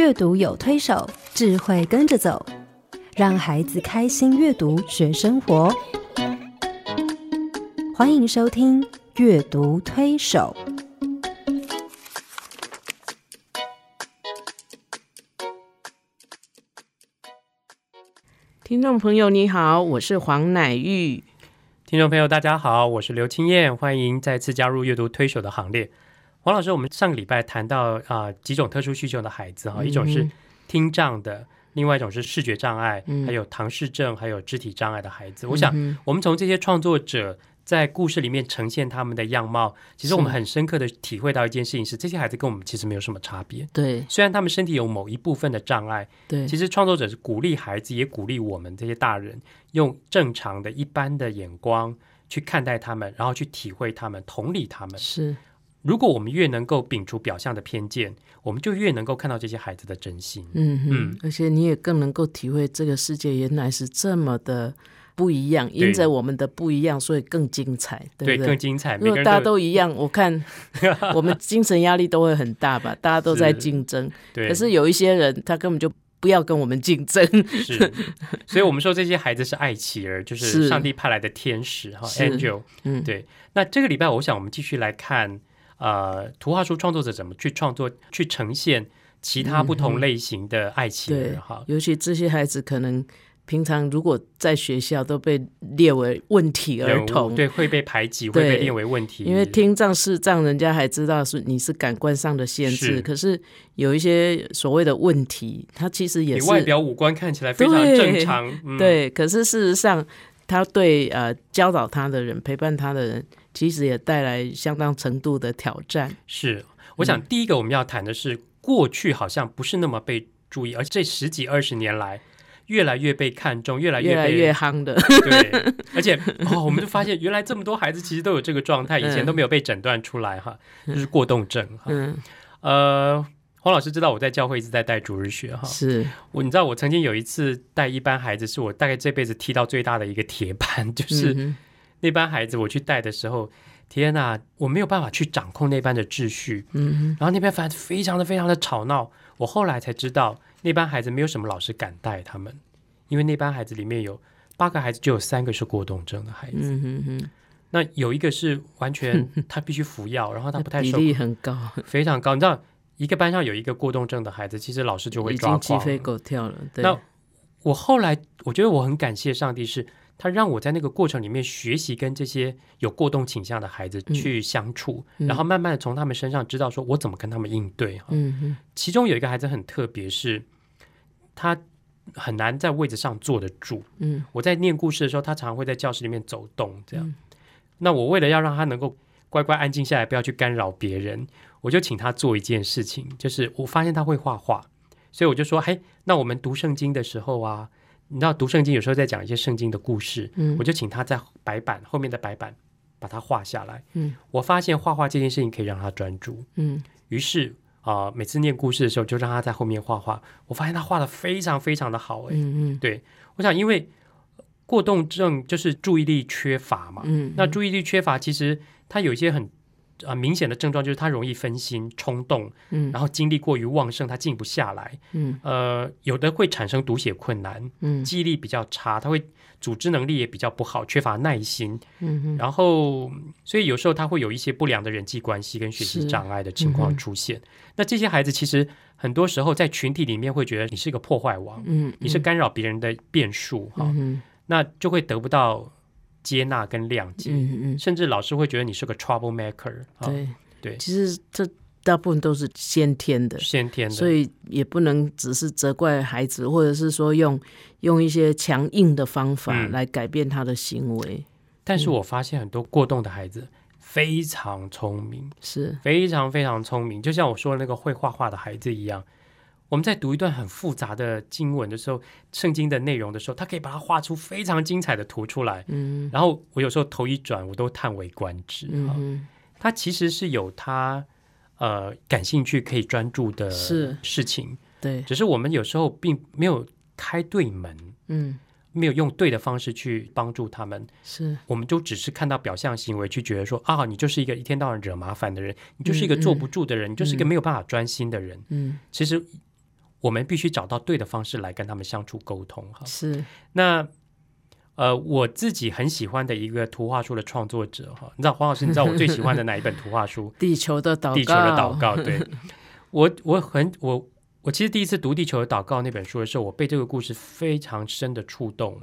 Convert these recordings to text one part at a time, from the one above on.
阅读有推手，智慧跟着走，让孩子开心阅读学生活。欢迎收听《阅读推手》。听众朋友，你好，我是黄乃玉。听众朋友，大家好，我是刘青燕，欢迎再次加入阅读推手的行列。黄老师，我们上个礼拜谈到啊几种特殊需求的孩子哈，一种是听障的，另外一种是视觉障碍，还有唐氏症，还有肢体障碍的孩子。我想，我们从这些创作者在故事里面呈现他们的样貌，其实我们很深刻的体会到一件事情是，这些孩子跟我们其实没有什么差别。对，虽然他们身体有某一部分的障碍，对，其实创作者是鼓励孩子，也鼓励我们这些大人用正常的一般的眼光去看待他们，然后去体会他们，同理他们。是。如果我们越能够摒除表象的偏见，我们就越能够看到这些孩子的真心。嗯嗯，而且你也更能够体会这个世界原来是这么的不一样，因着我们的不一样，所以更精彩，对不对？更精彩。如果大家都一样，我看 我们精神压力都会很大吧？大家都在竞争，可是有一些人他根本就不要跟我们竞争。是，所以我们说这些孩子是爱妻儿，就是上帝派来的天使哈，angel。嗯，对。那这个礼拜，我想我们继续来看。呃，图画书创作者怎么去创作、去呈现其他不同类型的爱情？对，哈，尤其这些孩子可能平常如果在学校都被列为问题儿童，对，会被排挤，会被列为问题。因为听障视障，人家还知道是你是感官上的限制，可是有一些所谓的问题，他其实也是外表五官看起来非常正常，对，可是事实上，他对呃教导他的人、陪伴他的人。其实也带来相当程度的挑战。是，我想第一个我们要谈的是，过去好像不是那么被注意，而这十几二十年来，越来越被看重，越来越来越夯的。对，而且哦，我们就发现原来这么多孩子其实都有这个状态，以前都没有被诊断出来哈，就是过动症哈。嗯。呃，黄老师知道我在教会一直在带主日学哈，是我你知道我曾经有一次带一班孩子，是我大概这辈子踢到最大的一个铁板，就是。那班孩子我去带的时候，天哪，我没有办法去掌控那班的秩序。嗯，然后那边反正非常的非常的吵闹。我后来才知道，那班孩子没有什么老师敢带他们，因为那班孩子里面有八个孩子，就有三个是过动症的孩子。嗯哼哼。那有一个是完全 他必须服药，然后他不太比例很高，非常高。你知道，一个班上有一个过动症的孩子，其实老师就会抓鸡飞狗跳了。那我后来我觉得我很感谢上帝是。他让我在那个过程里面学习跟这些有过动倾向的孩子去相处，然后慢慢的从他们身上知道说我怎么跟他们应对哈。嗯其中有一个孩子很特别，是他很难在位置上坐得住。嗯。我在念故事的时候，他常常会在教室里面走动，这样。那我为了要让他能够乖乖安静下来，不要去干扰别人，我就请他做一件事情，就是我发现他会画画，所以我就说：嘿，那我们读圣经的时候啊。你知道读圣经有时候在讲一些圣经的故事，嗯，我就请他在白板后面的白板把它画下来，嗯，我发现画画这件事情可以让他专注，嗯，于是啊，每次念故事的时候就让他在后面画画，我发现他画的非常非常的好，哎，嗯嗯，对，我想因为过动症就是注意力缺乏嘛，嗯，那注意力缺乏其实他有一些很。啊，明显的症状就是他容易分心、冲动，嗯，然后精力过于旺盛，他静不下来，嗯，呃，有的会产生读写困难，嗯，记忆力比较差，他会组织能力也比较不好，缺乏耐心，嗯然后所以有时候他会有一些不良的人际关系跟学习障碍的情况出现。那这些孩子其实很多时候在群体里面会觉得你是一个破坏王，嗯，你是干扰别人的变数，哈，那就会得不到。接纳跟谅解，嗯嗯，甚至老师会觉得你是个 trouble maker，对。对，其实这大部分都是先天的，先天的，所以也不能只是责怪孩子，或者是说用用一些强硬的方法来改变他的行为。但是我发现很多过动的孩子非常聪明，是。非常非常聪明，就像我说的那个会画画的孩子一样。我们在读一段很复杂的经文的时候，圣经的内容的时候，他可以把它画出非常精彩的图出来。嗯，然后我有时候头一转，我都叹为观止。嗯，他其实是有他呃感兴趣可以专注的事情。对，只是我们有时候并没有开对门。嗯，没有用对的方式去帮助他们。是，我们就只是看到表象行为，去觉得说啊，你就是一个一天到晚惹麻烦的人，你就是一个坐不住的人，你就是一个没有办法专心的人。嗯，其实。我们必须找到对的方式来跟他们相处沟通哈。是那呃，我自己很喜欢的一个图画书的创作者哈，你知道黄老师，你知道我最喜欢的哪一本图画书？地球的祷告。地球的祷告，对 我我很我我其实第一次读《地球的祷告》那本书的时候，我被这个故事非常深的触动。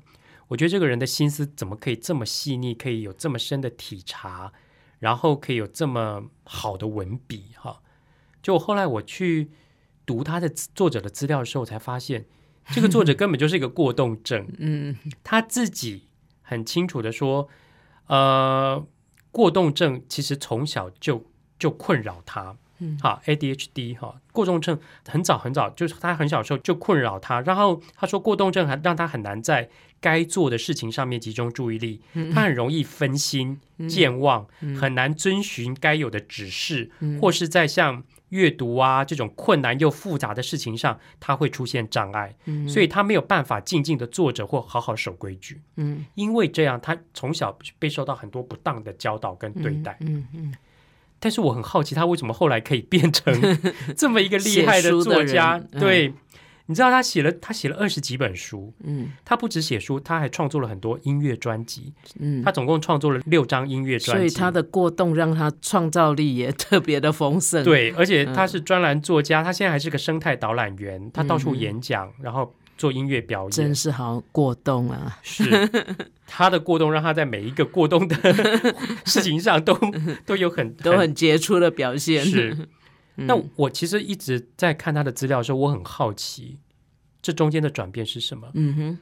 我觉得这个人的心思怎么可以这么细腻，可以有这么深的体察，然后可以有这么好的文笔哈。就后来我去读他的作者的资料的时候，才发现。这个作者 根本就是一个过动症，嗯，他自己很清楚的说，呃，过动症其实从小就就困扰他，嗯，好，ADHD 哈，过动症很早很早就是他很小时候就困扰他，然后他说过动症还让他很难在该做的事情上面集中注意力，他很容易分心、健忘，很难遵循该有的指示，或是在像。阅读啊，这种困难又复杂的事情上，他会出现障碍，所以他没有办法静静的坐着或好好守规矩。嗯，因为这样，他从小被受到很多不当的教导跟对待。嗯嗯。但是我很好奇，他为什么后来可以变成 这么一个厉害的作家？对。你知道他写了他写了二十几本书，嗯，他不止写书，他还创作了很多音乐专辑，嗯，他总共创作了六张音乐专辑，所以他的过动让他创造力也特别的丰盛。对，而且他是专栏作家，他现在还是个生态导览员，他到处演讲，然后做音乐表演，真是好过动啊！是他的过动让他在每一个过动的 事情上都都有很都很杰出的表现。是。那我其实一直在看他的资料的时候，我很好奇这中间的转变是什么。嗯哼，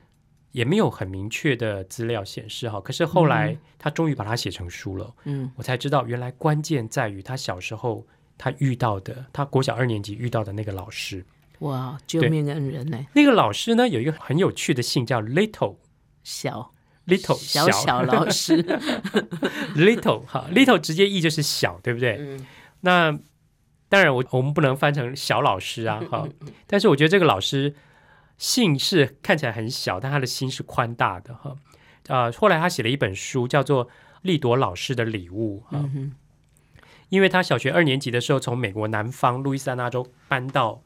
也没有很明确的资料显示哈。可是后来他终于把它写成书了。嗯，我才知道原来关键在于他小时候他遇到的，他国小二年级遇到的那个老师。哇，救命恩人呢？那个老师呢，有一个很有趣的姓叫 Little 小 Little 小小老师 Little 哈 Little 直接译就是小，对不对？嗯，那。当然，我我们不能翻成小老师啊，哈。但是我觉得这个老师姓是看起来很小，但他的心是宽大的，哈。呃，后来他写了一本书，叫做《利朵老师的礼物》哈。因为他小学二年级的时候，从美国南方路易斯安那州搬到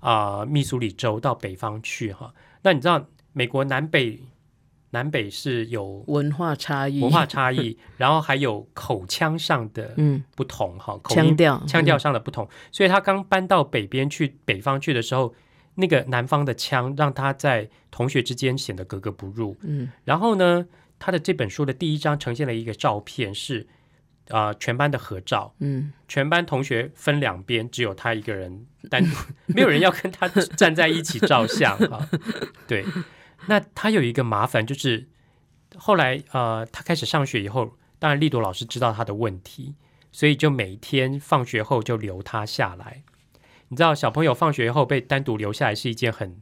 啊密苏里州到北方去，哈。那你知道美国南北？南北是有文化差异，文化差异，然后还有口腔上的不同哈，腔调腔调上的不同，所以他刚搬到北边去北方去的时候，那个南方的腔让他在同学之间显得格格不入。嗯，然后呢，他的这本书的第一章呈现了一个照片，是啊全班的合照，嗯，全班同学分两边，只有他一个人单独，没有人要跟他站在一起照相哈，对。那他有一个麻烦，就是后来呃，他开始上学以后，当然丽朵老师知道他的问题，所以就每天放学后就留他下来。你知道，小朋友放学后被单独留下来是一件很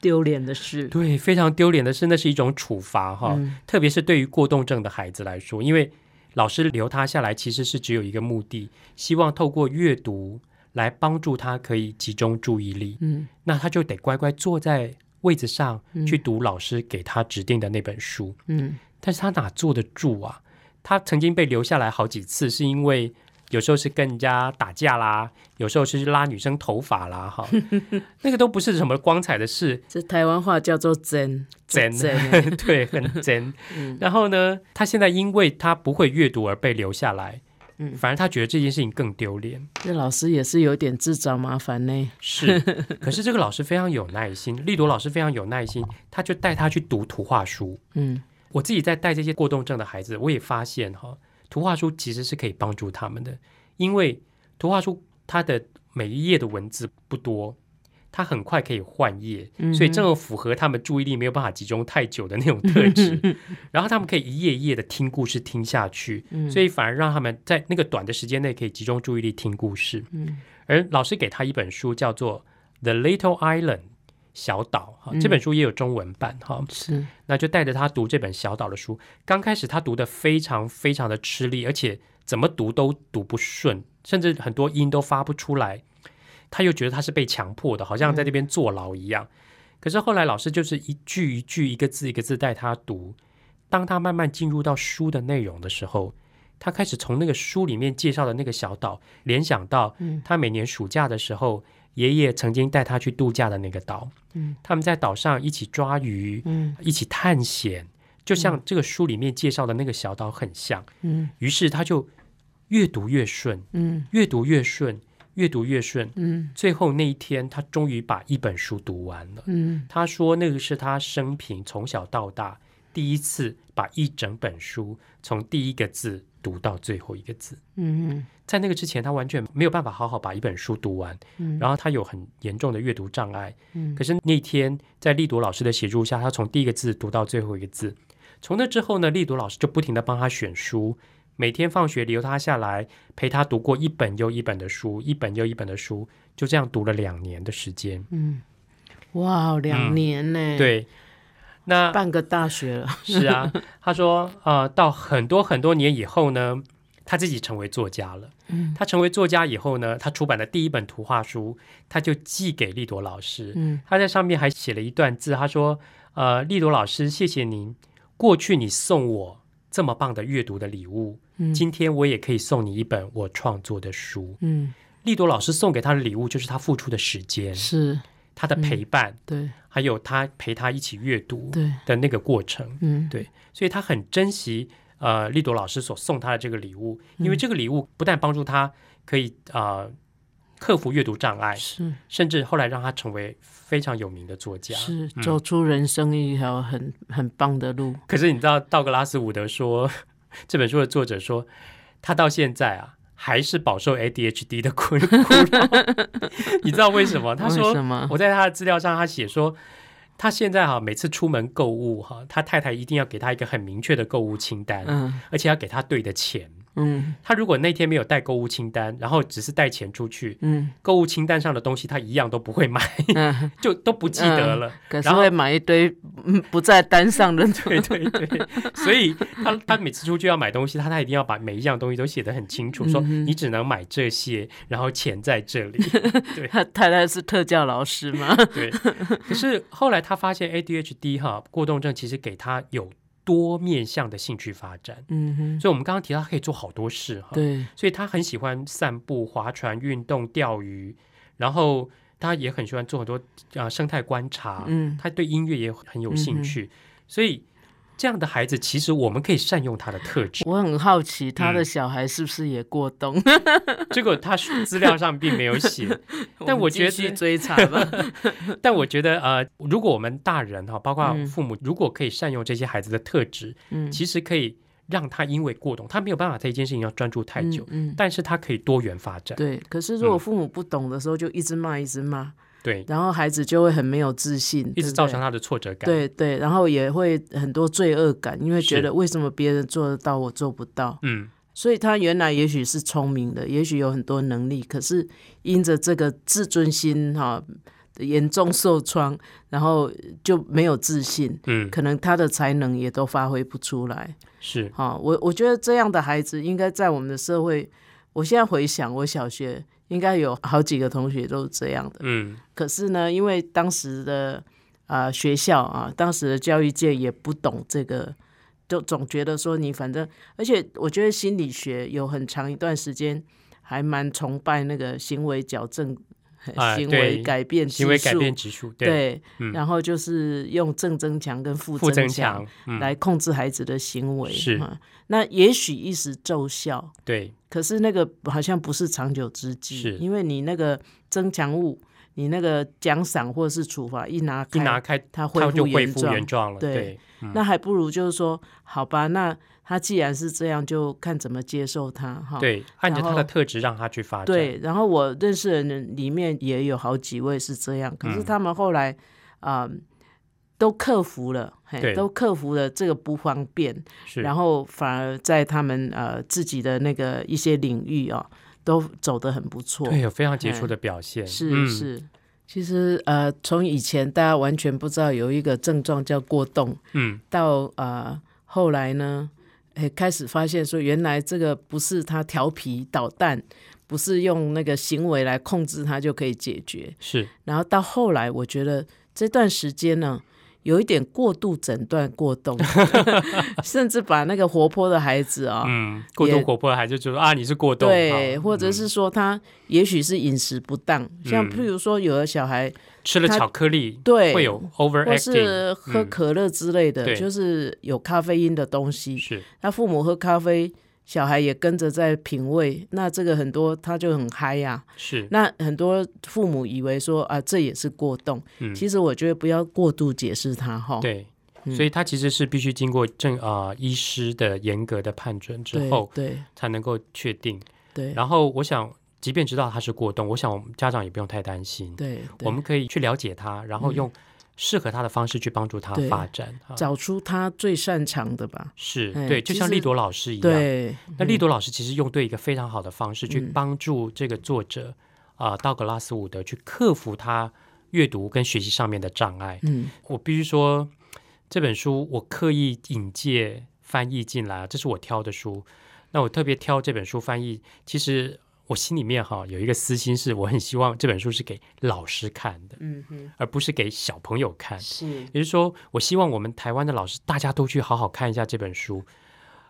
丢脸的事，对，非常丢脸的事，那是一种处罚哈。特别是对于过动症的孩子来说，因为老师留他下来，其实是只有一个目的，希望透过阅读来帮助他可以集中注意力。嗯，那他就得乖乖坐在。位子上去读老师给他指定的那本书，嗯，但是他哪坐得住啊？他曾经被留下来好几次，是因为有时候是跟人家打架啦，有时候是拉女生头发啦，哈，那个都不是什么光彩的事。这台湾话叫做真真，对，很真。然后呢，他现在因为他不会阅读而被留下来。嗯，反而他觉得这件事情更丢脸。这老师也是有点自找麻烦呢。是，可是这个老师非常有耐心，丽朵老师非常有耐心，他就带他去读图画书。嗯，我自己在带这些过动症的孩子，我也发现哈，图画书其实是可以帮助他们的，因为图画书它的每一页的文字不多。他很快可以换页，所以正好符合他们注意力没有办法集中太久的那种特质。然后他们可以一页一页的听故事听下去，所以反而让他们在那个短的时间内可以集中注意力听故事。而老师给他一本书，叫做《The Little Island》小岛哈，这本书也有中文版哈。是，那就带着他读这本小岛的书。刚开始他读的非常非常的吃力，而且怎么读都读不顺，甚至很多音都发不出来。他又觉得他是被强迫的，好像在那边坐牢一样。可是后来老师就是一句一句、一个字一个字带他读。当他慢慢进入到书的内容的时候，他开始从那个书里面介绍的那个小岛联想到，他每年暑假的时候爷爷曾经带他去度假的那个岛。嗯，他们在岛上一起抓鱼，嗯一起探险，就像这个书里面介绍的那个小岛很像。嗯于是他就越读越顺，嗯越读越顺，越读越顺。嗯最后那一天，他终于把一本书读完了。嗯他说，那个是他生平从小到大第一次把一整本书从第一个字读到最后一个字。嗯在那个之前，他完全没有办法好好把一本书读完，嗯然后他有很严重的阅读障碍。嗯可是那天在丽朵老师的协助下，他从第一个字读到最后一个字。从那之后呢，丽朵老师就不停的帮他选书，每天放学留他下来陪他读过一本又一本的书，一本又一本的书，就这样读了两年的时间。嗯，哇，两年呢？，对，那半个大学了。是啊，他说，呃，到很多很多年以后呢，他自己成为作家了。嗯他成为作家以后呢，他出版的第一本图画书，他就寄给丽朵老师。嗯他在上面还写了一段字，他说：“呃，丽朵老师，谢谢您，过去你送我这么棒的阅读的礼物，嗯。今天我也可以送你一本我创作的书。嗯，丽朵老师送给他的礼物就是他付出的时间，是。他的陪伴，对。还有他陪他一起阅读对，的那个过程。嗯。对。所以他很珍惜呃丽朵老师所送他的这个礼物，因嗯为这个礼物不但帮助他可以呃克服阅读障碍，是。甚至后来让他成为非常有名的作家。是嗯。走出人生一条很很棒的路。可是你知道道格拉斯伍德说，这本书的作者说，他到现在啊还是饱受 ADHD 的困困扰。你知道为什么？他为说？我在他的资料上，他写说。他现在哈，每次出门购物哈，他太太一定要给他一个很明确的购物清单，嗯而且要给他对的钱。嗯他如果那天没有带购物清单，然后只是带钱出去，嗯购物清单上的东西他一样都不会买，嗯，就都不记得了。可是然后会买一堆嗯不在单上的。对对对，所以他他每次出去要买东西，他他一定要把每一样东西都写得很清楚，说你只能买这些，然后钱在这里。对他太太是特教老师吗？对，可是后来他发现 ADHD 哈过动症其实给他有多面向的兴趣发展，嗯哼，所以我们刚刚提到他可以做好多事哈。对，所以他很喜欢散步、划船、运动、钓鱼，然后他也很喜欢做很多呃生态观察。嗯。他对音乐也很有兴趣，所以这样的孩子，其实我们可以善用他的特质。我很好奇他嗯的小孩是不是也过冬？这个他资料上并没有写，但我觉得追查吧。但我觉得呃，如果我们大人哈，包括嗯父母，如果可以善用这些孩子的特质，嗯，其实可以让他因为过动，他没有办法在一件事情要专注太久，嗯，嗯但是他可以多元发展。对。可是如果嗯父母不懂的时候，就一直骂，一直骂，对，然后孩子就会很没有自信，一直造成他的挫折感。对对，然后也会很多罪恶感，因为觉得为什么别人做得到，我做不到。嗯，所以他原来也许是聪明的，也许有很多能力，可是因着这个自尊心哈、严重受创，然后就没有自信，嗯，可能他的才能也都发挥不出来。是，哈、我我觉得这样的孩子应该在我们的社会，我现在回想，我小学应该有好几个同学都是这样的。嗯，可是呢，因为当时的啊、学校啊，当时的教育界也不懂这个，就总觉得说你反正，而且我觉得心理学有很长一段时间还蛮崇拜那个行为矫正、啊 行为改变行为改变指数，对，对，嗯。然后就是用正增强跟负负增强来控制孩子的行为，是。啊那也许一时奏效，对，可是那个好像不是长久之计，是。因为你那个增强物，你那个奖赏或是处罚一拿开，一拿开它恢它就恢复复原状，了，对对，嗯。那还不如就是说，好吧，那他既然是这样，就看怎么接受他哈。对，按着他的特质让他去发展，对，然后我认识的人里面也有好几位是这样，可是嗯。他们后来啊、都克服了，嘿都克服了这个不方便，然后反而在他们呃自己的那个一些领域啊、都走得很不错。对，有非常杰出哎的表现，是、嗯，是，其实呃，从以前大家完全不知道有一个症状叫过动，嗯，到呃后来呢，哎开始发现说，原来这个不是他调皮捣蛋，不是用那个行为来控制他就可以解决。是，然后到后来，我觉得这段时间呢，有一点过度诊断过动，甚至把那个活泼的孩子啊、嗯，过度活泼的孩子就说啊，你是过动，对，或者是说他也许是饮食不当，像嗯譬如说有的小孩吃了巧克力，对会有 overacting，是喝嗯。可乐之类的，对。就是有咖啡因的东西，是。他父母喝咖啡，小孩也跟着在品味，那这个很多他就很嗨呀、是，那很多父母以为说啊，这也是过动，嗯。其实我觉得不要过度解释他哈。对。嗯。所以他其实是必须经过正啊、医师的严格的判准之对后，对才能够确定。对。然后我想，即便知道他是过动，我想我们家长也不用太担心，对，对。我们可以去了解他，然后用适合他的方式去帮助他发展。啊找出他最擅长的吧。哎是对，就像丽朵老师一样，对，那丽朵老师其实用对一个非常好的方式去嗯帮助这个作者啊、道格拉斯伍德去克服他阅读跟学习上面的障碍。嗯我必须说，这本书我刻意引介翻译进来，这是我挑的书。那我特别挑这本书翻译，其实我心里面哈有一个私心，是我很希望这本书是给老师看的，嗯哼，而不是给小朋友看。是也就是说，我希望我们台湾的老师大家都去好好看一下这本书。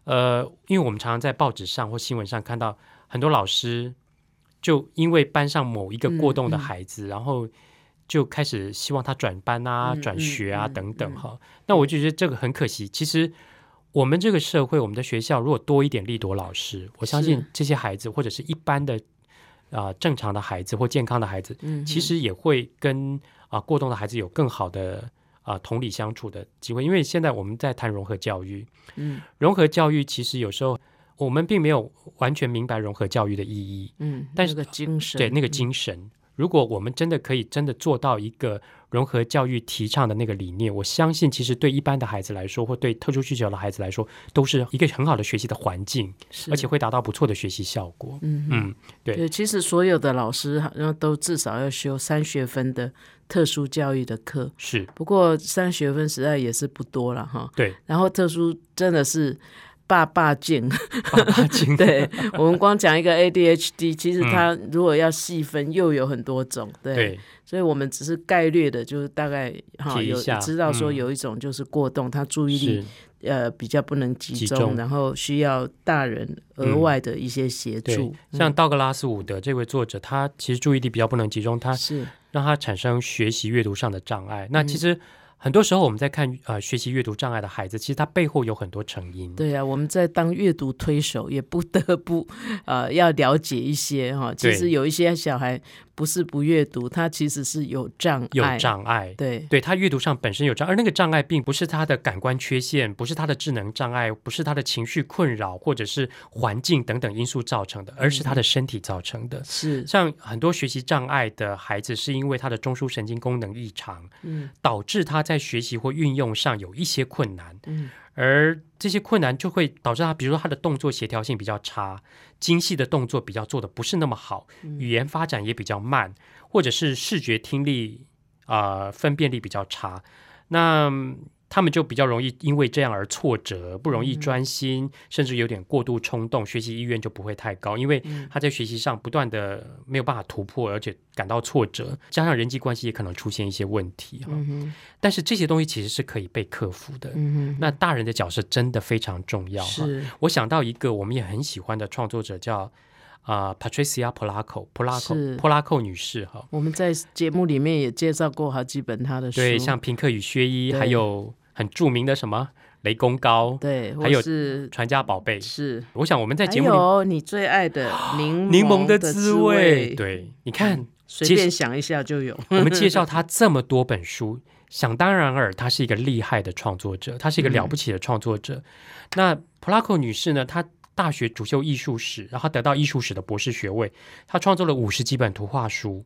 呃，因为我们常常在报纸上或新闻上看到很多老师，就因为班上某一个过动的嗯嗯孩子，然后就开始希望他转班啊、嗯转学啊、等等嗯哈。那我就觉得这个很可惜。其实我们这个社会，我们的学校如果多一点利多老师，我相信是。这些孩子或者是一般的啊、正常的孩子或健康的孩子，嗯，其实也会跟啊、过动的孩子有更好的啊、同理相处的机会。因为现在我们在谈融合教育，嗯。融合教育其实有时候我们并没有完全明白融合教育的意义，嗯，但是那个精神，对那个嗯。精神。如果我们真的可以真的做到一个融合教育提倡的那个理念，我相信其实对一般的孩子来说，或对特殊需求的孩子来说，都是一个很好的学习的环境，而且会达到不错的学习效果。嗯嗯，对。对，其实所有的老师好像都至少要修三学分的特殊教育的课，是。不过三学分实在也是不多了哈。对，然后特殊真的是爸爸镜，爸爸镜。对我们光讲一个 ADHD，其实嗯它如果要细分又有很多种，对，对。所以我们只是概略的，就是大概哈有知道说嗯。有一种就是过动，他注意力呃比较不能集中，集中。然后需要大人额外的一些协对助，，像道格拉斯伍德这位作者，他其实注意力比较不能集中，他是。让他产生学习阅读上的障碍。那嗯。其实很多时候我们在看呃学习阅读障碍的孩子，其实他背后有很多成因。对啊，我们在当阅读推手，也不得不呃要了解一些哈。其实有一些小孩不是不阅读，他其实是有障碍，有障碍。对对他阅读上本身有障碍，而那个障碍并不是他的感官缺陷，不是他的智能障碍，不是他的情绪困扰，或者是环境等等因素造成的，而是他的身体造成的。是像很多学习障碍的孩子，是因为他的中枢神经功能异常，嗯导致他在学习或运用上有一些困难。嗯而这些困难就会导致他，比如说他的动作协调性比较差，精细的动作比较做的不是那么好，语言发展也比较慢，或者是视觉听力啊、呃分辨力比较差。那嗯他们就比较容易因为这样而挫折，不容易专心，甚至有点过度冲动，学习意愿就不会太高，因为他在学习上不断的没有办法突破，而且感到挫折，加上人际关系也可能出现一些问题哈。嗯但是这些东西其实是可以被克服的。嗯，那大人的角色真的非常重要。哈，是我想到一个我们也很喜欢的创作者叫啊、Patricia Polacco 普拉寇是普拉寇女士哈。我们在节目里面也介绍过好几本她的书，对，像平克与薛伊，对还有很著名的什么雷公高、对，还有或是传家宝贝。是。我想我们在还节目里有你最爱的柠 柠檬的的滋味，，对，你看 随便想一下就有。我们介绍 他这么多本书，想当然尔，他是一个厉害的创作者，他是一个了不起的创作者。那普拉克女士呢？她大学主修艺术史，然后得到艺术史的博士学位，她创作了五十几本图画书。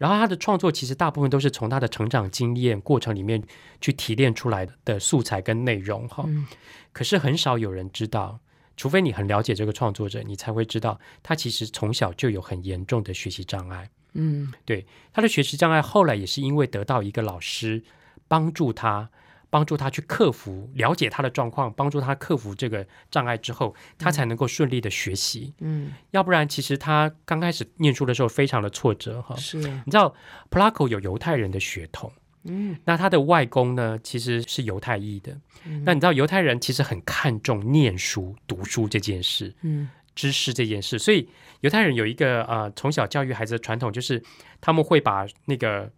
然后他的创作其实大部分都是从他的成长经验过程里面去提炼出来的素材跟内容哈。嗯可是很少有人知道，除非你很了解这个创作者，你才会知道他其实从小就有很严重的学习障碍。嗯对他的学习障碍后来也是因为得到一个老师帮助他，帮助他去克服，了解他的状况，帮助他克服这个障碍之后，他才能够顺利的学习。嗯，要不然，其实他刚开始念书的时候非常的挫折哈。是你知道，普拉 o 有犹太人的血统，嗯，那他的外公呢，其实是犹太裔的。那你知道犹太人其实很看重念书、读书这件事，嗯，知识这件事。所以犹太人有一个呃从小教育孩子的传统，就是他们会把那个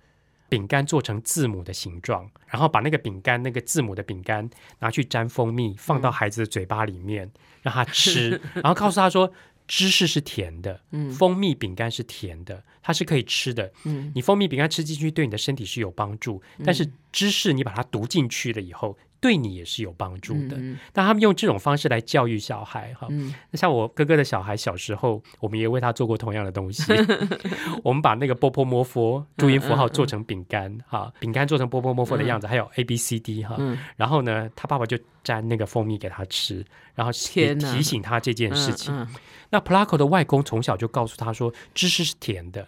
饼干做成字母的形状，然后把那个饼干那个字母的饼干拿去沾蜂蜜，放到孩子的嘴巴里面让他吃，然后告诉他说。芝士是甜的，嗯蜂蜜饼干是甜的，它是可以吃的。嗯你蜂蜜饼干吃进去对你的身体是有帮助，但是芝士你把它读进去了以后。对你也是有帮助的。那他们用这种方式来教育小孩，哈。那像我哥哥的小孩小时候，我们也为他做过同样的东西。我们把那个波波摩佛注音符号做成饼干，哈，饼干做成波波摩佛的样子，还有 A B C D 哈。然后呢，他爸爸就沾那个蜂蜜给他吃，然后也提醒他这件事情。那 Placo 的外公从小就告诉他说，知识是甜的，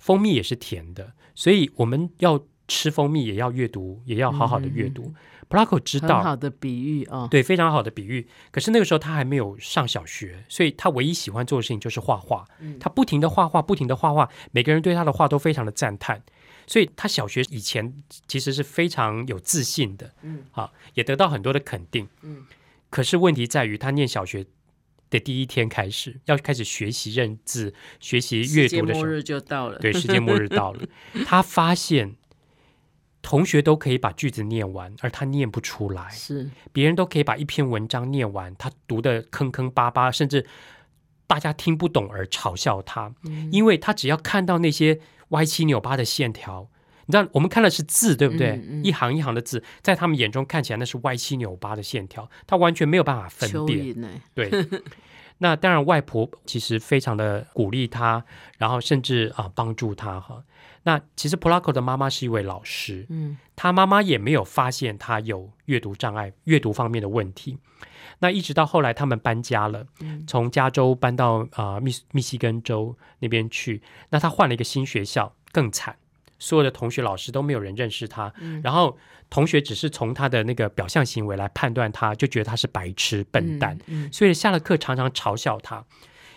蜂蜜也是甜的，所以我们要吃蜂蜜，也要阅读，也要好好的阅读。普拉克知道很好的比喻啊，对，非常好的比喻。可是那个时候他还没有上小学，所以他唯一喜欢做的事情就是画画。他不停的画画，不停的画画，每个人对他的画都非常的赞叹。所以他小学以前其实是非常有自信的，嗯，好，也得到很多的肯定，嗯。可是问题在于，他念小学的第一天开始，要开始学习认字、学习阅读的时候，末日就到了。对，世界末日到了，他发现。同学都可以把句子念完，而他念不出来。是，别人都可以把一篇文章念完，他读的坑坑巴巴，甚至大家听不懂而嘲笑他，因为他只要看到那些歪七扭八的线条，你知道，我们看的是字，对不对？一行一行的字，在他们眼中看起来那是歪七扭八的线条，他完全没有办法分辨。对。那当然，外婆其实非常的鼓励他，然后甚至啊帮助他哈。那其实普拉克的妈妈是一位老师，嗯，他妈妈也没有发现他有阅读障碍、阅读方面的问题。那一直到后来他们搬家了，从加州搬到啊密密西根州那边去，那他换了一个新学校，更惨。所有的同学、老师都没有人认识他，然后同学只是从他的那个表象行为来判断他，就觉得他是白痴、笨蛋，所以下了课常常嘲笑他。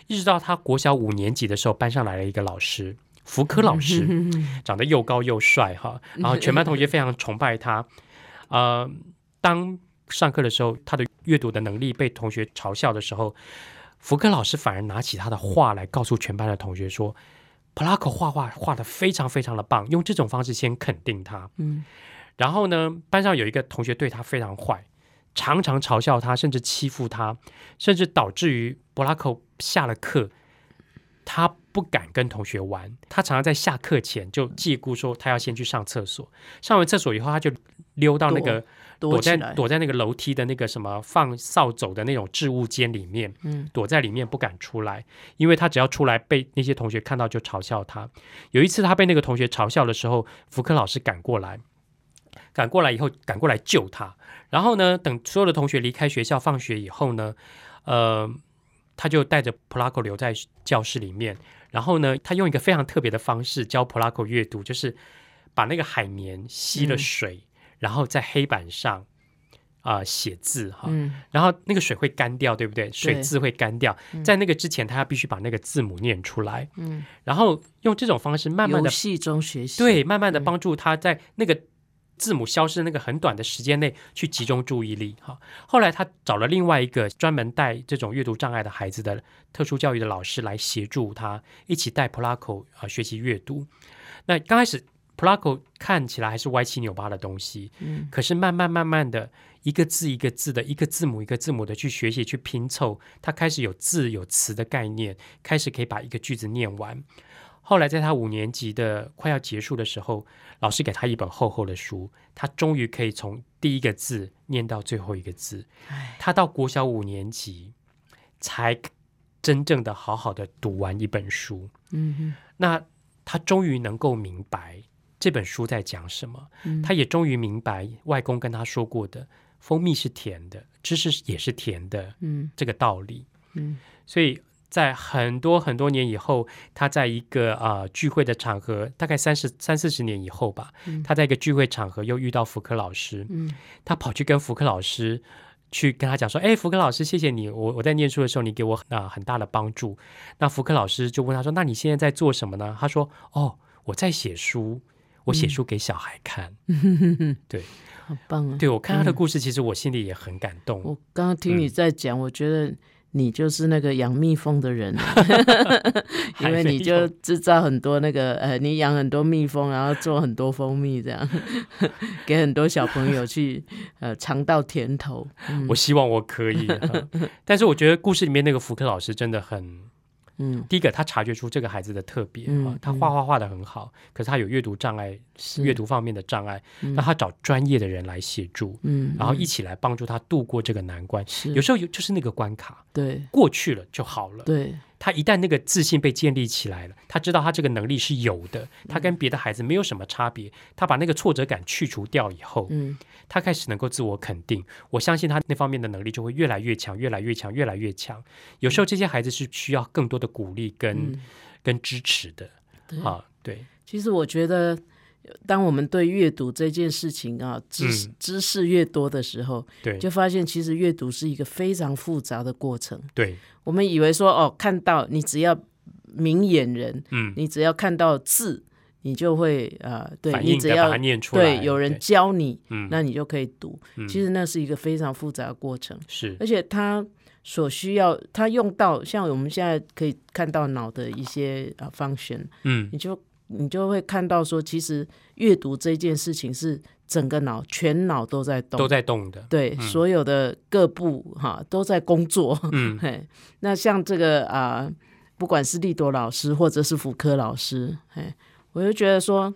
一直到他国小五年级的时候，班上来了一个老师，福科老师，长得又高又帅哈，然后全班同学非常崇拜他。呃，当上课的时候，他的阅读的能力被同学嘲笑的时候，福科老师反而拿起他的话来告诉全班的同学说。普拉克画画画的非常非常的棒，用这种方式先肯定他。嗯，然后呢，班上有一个同学对他非常坏，常常嘲笑他，甚至欺负他，甚至导致于布拉克下了课，他不敢跟同学玩，他常常在下课前就借故说他要先去上厕所，上完厕所以后他就溜到那个。躲在躲在那个楼梯的那个什么放扫帚的那种置物间里面，嗯，躲在里面不敢出来，因为他只要出来被那些同学看到就嘲笑他。有一次他被那个同学嘲笑的时候，福克老师赶过来，赶过来以后赶过来救他。然后呢，等所有的同学离开学校放学以后呢，呃，他就带着普拉克留在教室里面。然后呢，他用一个非常特别的方式教普拉克阅读，就是把那个海绵吸了水。然后在黑板上啊写字哈，然后那个水会干掉，对不对？水渍会干掉，在那个之前，他要必须把那个字母念出来。嗯，然后用这种方式慢慢的游戏中学习，对，慢慢的帮助他在那个字母消失的那个很短的时间内去集中注意力。哈，后来他找了另外一个专门带这种阅读障碍的孩子的特殊教育的老师来协助他一起带普拉口啊学习阅读。那刚开始。普拉克看起来还是歪七扭八的东西，嗯，可是慢慢慢慢的一个字一个字的，一个字母一个字母的去学习去拼凑，他开始有字有词的概念，开始可以把一个句子念完。后来在他五年级的快要结束的时候，老师给他一本厚厚的书，他终于可以从第一个字念到最后一个字。他到国小五年级才真正的好好的读完一本书。嗯哼，那他终于能够明白。这本书在讲什么？他也终于明白外公跟他说过的“蜂蜜是甜的，知识也是甜的”嗯，这个道理。嗯，所以在很多很多年以后，他在一个啊聚会的场合，大概三十三四十年以后吧，他在一个聚会场合又遇到福克老师。嗯，他跑去跟福克老师去跟他讲说：“哎，福克老师，谢谢你，我我在念书的时候，你给我啊很大的帮助。”那福克老师就问他说：“那你现在在做什么呢？”他说：“哦，我在写书。”我写书给小孩看。对，好棒啊！对我看他的故事，其实我心里也很感动。我刚刚听你在讲，我觉得你就是那个养蜜蜂的人，因为你就制造很多那个呃，你养很多蜜蜂，然后做很多蜂蜜，这样 给很多小朋友去呃尝到甜头。我希望我可以，但是我觉得故事里面那个福克老师真的很。嗯，第一个他察觉出这个孩子的特别啊，他画画画的很好，可是他有阅读障碍，阅读方面的障碍，那他找专业的人来协助，嗯，然后一起来帮助他度过这个难关。有时候有就是那个关卡，对，过去了就好了，对。他一旦那个自信被建立起来了，他知道他这个能力是有的，他跟别的孩子没有什么差别。他把那个挫折感去除掉以后，嗯，他开始能够自我肯定。我相信他那方面的能力就会越来越强，越来越强，越来越强。有时候这些孩子是需要更多的鼓励跟跟支持的。啊，对。其实我觉得。当我们对阅读这件事情啊，知识知识越多的时候，对，就发现其实阅读是一个非常复杂的过程。对，我们以为说哦，看到你只要明眼人，嗯，你只要看到字，你就会啊，对你只要对有人教你，嗯，那你就可以读。其实那是一个非常复杂的过程，是，而且它所需要，它用到像我们现在可以看到脑的一些啊 function，嗯，你就。你就会看到说，其实阅读这件事情是整个脑全脑都在动，都在动的。对，所有的各部哈都在工作。嗯，嘿，那像这个啊，不管是利多老师或者是福科老师，嘿，我就觉得说，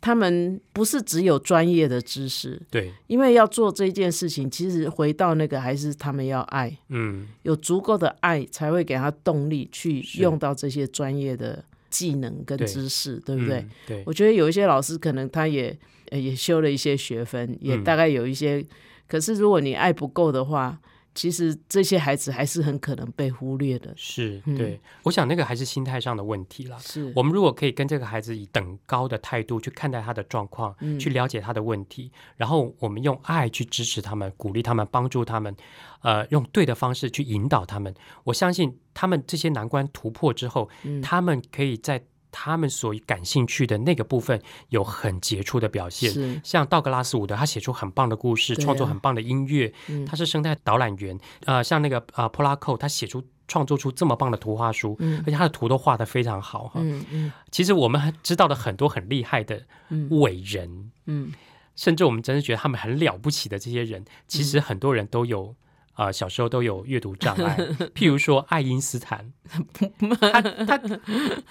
他们不是只有专业的知识，对，因为要做这件事情，其实回到那个还是他们要爱，嗯，有足够的爱才会给他动力去用到这些专业的。技能跟知识，对不对？对，我觉得有一些老师可能他也也修了一些学分，也大概有一些。可是如果你爱不够的话，其实这些孩子还是很可能被忽略的。是对，我想那个还是心态上的问题了。是我们如果可以跟这个孩子以等高的态度去看待他的状况，去了解他的问题，然后我们用爱去支持他们、鼓励他们、帮助他们，呃，用对的方式去引导他们。我相信他们这些难关突破之后，他们可以在。他们所感兴趣的那个部分有很杰出的表现，像道格拉斯伍德，他写出很棒的故事，创作很棒的音乐，他是生态导览员。呃，像那个啊，普拉寇，他写出创作出这么棒的图画书，而且他的图都画的非常好哈。嗯嗯，其实我们知道的很多很厉害的伟人，嗯，甚至我们真的觉得他们很了不起的这些人，其实很多人都有。啊，小时候都有阅读障碍，譬如说爱因斯坦，他他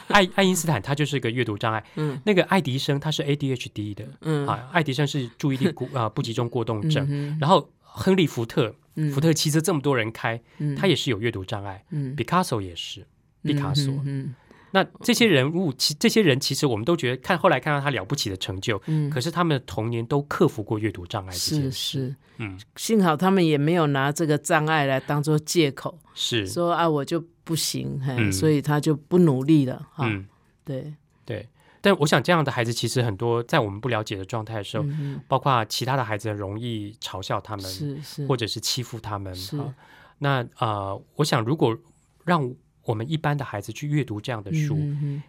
爱爱因斯坦他就是一个阅读障碍。嗯，那个爱迪生他是 ADHD 的，嗯啊，爱迪生是注意力过啊不集中过动症。然后亨利福特，福特汽车这么多人开，他也是有阅读障碍。嗯，毕卡索也是，毕卡索。嗯。那这些人物，其这些人其实我们都觉得看后来看到他了不起的成就，嗯，可是他们的童年都克服过阅读障碍，是是，嗯，幸好他们也没有拿这个障碍来当做借口，是。说啊我就不行，嘿，所以他就不努力了，嗯，对。对，但我想这样的孩子其实很多，在我们不了解的状态的时候，包括其他的孩子容易嘲笑他们，是是，或者是欺负他们，是，那啊，我想如果让。我们一般的孩子去阅读这样的书，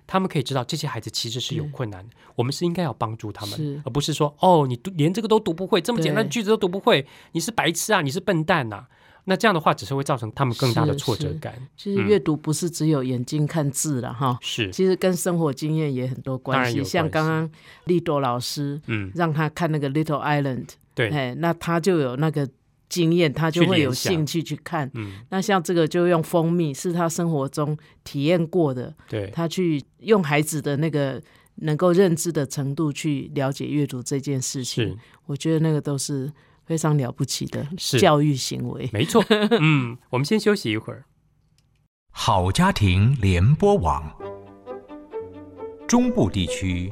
他们可以知道这些孩子其实是有困难的。我们是应该要帮助他们，而不是说哦，你连这个都读不会，这么简单的句子都读不会，你是白痴啊，你是笨蛋呐。那这样的话，只是会造成他们更大的挫折感。其实阅读不是只有眼睛看字了哈，是，其实跟生活经验也很多关系。像刚刚利多老师，嗯，让他看那个 Little Island，对，哎，那他就有那个。经验，他就会有兴趣去看。嗯，那像这个就用蜂蜜，是他生活中体验过的。对，他去用孩子的那个能够认知的程度去了解阅读这件事情。我觉得那个都是非常了不起的教育行为。没错。嗯，我们先休息一会儿。好家庭联播网，中部地区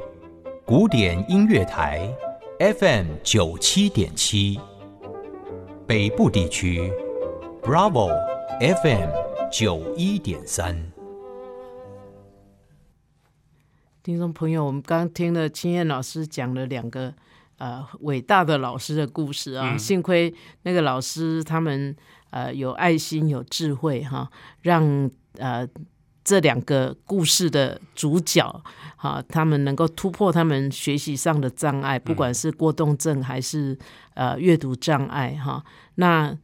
古典音乐台，FM 九七点七。北部地区，Bravo FM 九一点三。听众朋友，我们刚听了青燕老师讲了两个呃伟大的老师的故事啊，幸亏那个老师他们呃有爱心有智慧哈，让呃这两个故事的主角，哈，他们能够突破他们学习上的障碍，不管是过动症还是呃阅读障碍，哈，那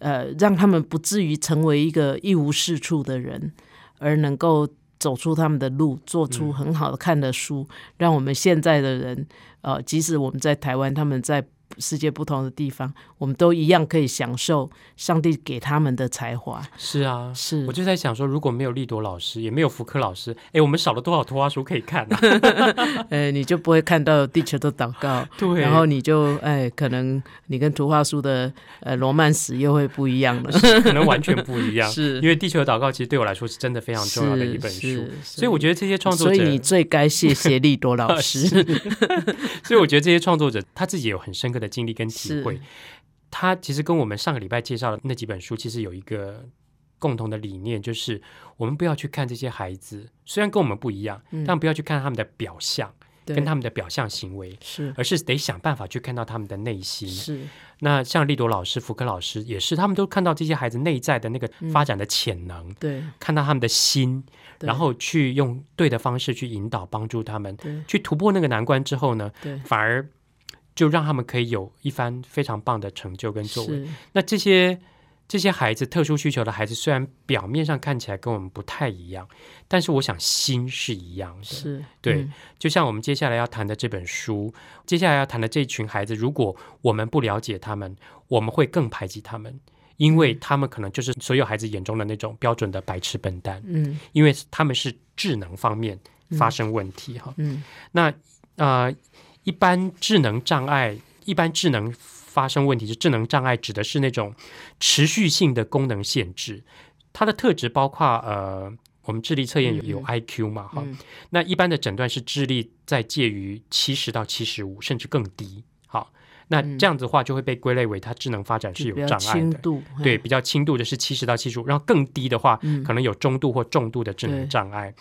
呃让他们不至于成为一个一无是处的人，而能够走出他们的路，做出很好的看的书，让我们现在的人，呃，即使我们在台湾，他们在。世界不同的地方，我们都一样可以享受上帝给他们的才华。是啊，是我就在想说，如果没有利多老师，也没有福柯老师，哎，我们少了多少图画书可以看呢？呃，你就不会看到地球的祷告，对，然后你就哎，可能你跟图画书的呃罗曼史又会不一样了，可能完全不一样。是因为地球的祷告其实对我来说是真的非常重要的一本书，所以我觉得这些创作者，所以你最该谢谢利多老师。所以我觉得这些创作者他自己有很深刻的。经历跟体会，他其实跟我们上个礼拜介绍的那几本书，其实有一个共同的理念，就是我们不要去看这些孩子，虽然跟我们不一样，但不要去看他们的表象，跟他们的表象行为，是，而是得想办法去看到他们的内心。是，那像丽朵老师、福克老师也是，他们都看到这些孩子内在的那个发展的潜能，对，看到他们的心，然后去用对的方式去引导、帮助他们，去突破那个难关之后呢，对，反而。就让他们可以有一番非常棒的成就跟作为。那这些这些孩子，特殊需求的孩子，虽然表面上看起来跟我们不太一样，但是我想心是一样的。是对，就像我们接下来要谈的这本书，接下来要谈的这群孩子，如果我们不了解他们，我们会更排挤他们，因为他们可能就是所有孩子眼中的那种标准的白痴笨蛋。嗯，因为他们是智能方面发生问题哈。嗯，那啊。一般智能障碍，一般智能发生问题，是智能障碍指的是那种持续性的功能限制。它的特质包括呃，我们智力测验有有 I Q 嘛，哈。那一般的诊断是智力在介于七十到七十五，甚至更低。好，那这样子的话就会被归类为它智能发展是有障碍的。对，比较轻度的是七十到七十五，然后更低的话，可能有中度或重度的智能障碍。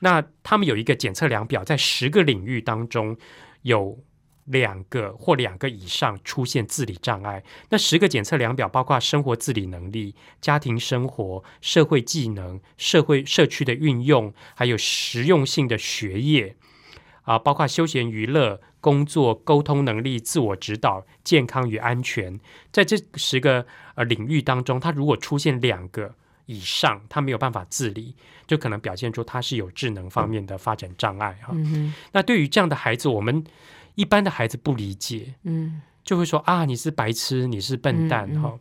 那他们有一个检测量表，在十个领域当中。有两个或两个以上出现自理障碍，那十个检测量表包括生活自理能力、家庭生活、社会技能、社会社区的运用，还有实用性的学业。啊，包括休闲娱乐、工作、沟通能力、自我指导、健康与安全，在这十个呃领域当中，它如果出现两个以上，他没有办法自理。就可能表现出他是有智能方面的发展障碍哈。那对于这样的孩子，我们一般的孩子不理解，嗯，就会说啊，你是白痴，你是笨蛋哈，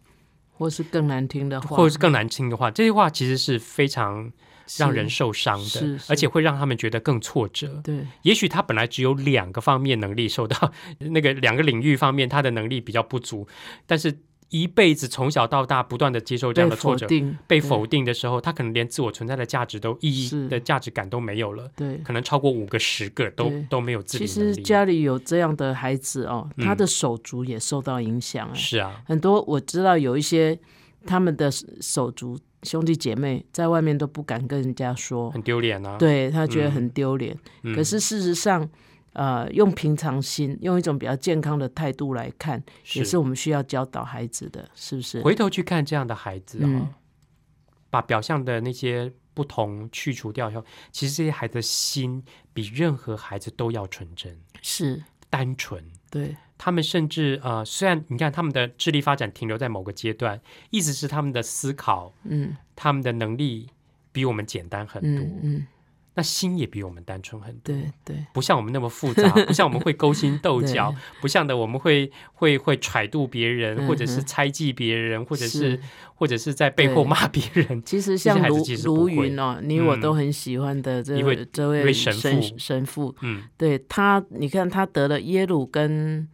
或是更难听的话，或者是更难听的话，这些话其实是非常让人受伤的，而且会让他们觉得更挫折。对，也许他本来只有两个方面能力受到 那个两个领域方面他的能力比较不足，但是。一辈子从小到大不断的接受这样的挫折，被否定的时候，他可能连自我存在的价值都意义的价值感都没有了。对，可能超过五个、十个都都没有自己。其实家里有这样的孩子哦，他的手足也受到影响。是啊，很多我知道有一些他们的手足兄弟姐妹在外面都不敢跟人家说，很丢脸啊。对他觉得很丢脸，可是事实上。呃，用平常心，用一种比较健康的态度来看，也是我们需要教导孩子的，是不是？回头去看这样的孩子啊，把表象的那些不同去除掉以后，其实这些孩子的心比任何孩子都要纯真，是。单纯。对。他们，甚至呃，虽然你看他们的智力发展停留在某个阶段，意思是他们的思考，嗯，他们的能力比我们简单很多，嗯。那心也比我们单纯很多，对对，不像我们那么复杂，不像我们会勾心 斗角，不像的我们会会会揣度别人，或者是猜忌别人，或者是或者是在背后骂别人。其实像卢卢云哦，你我都很喜欢的这位这位神父神父，嗯，对他，你看他得了耶鲁跟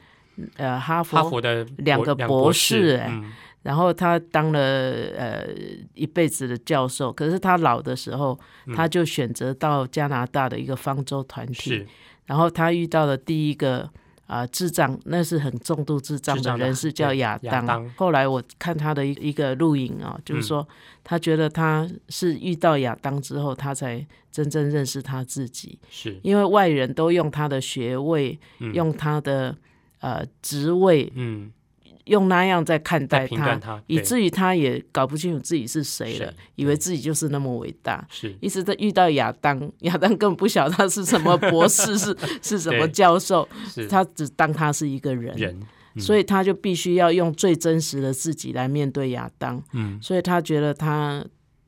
呃哈佛哈佛的两个博士，哎。然后他当了呃一辈子的教授，可是他老的时候，他就选择到加拿大的一个方舟团体。然后他遇到了第一个啊智障，那是很重度智障的人，是叫亚当。后来我看他的一一个录影啊，就是说他觉得他是遇到亚当之后，他才真正认识他自己。是因为外人都用他的学位，用他的呃职位，嗯。用那样在看待他以至于他也搞不清楚自己是谁了，以为自己就是那么伟大。是。一直在遇到亚当，亚当根本不晓得他是什么博士，是是什么教授，他只当他是一个人，人，所以他就必须要用最真实的自己来面对亚当。嗯，所以他觉得他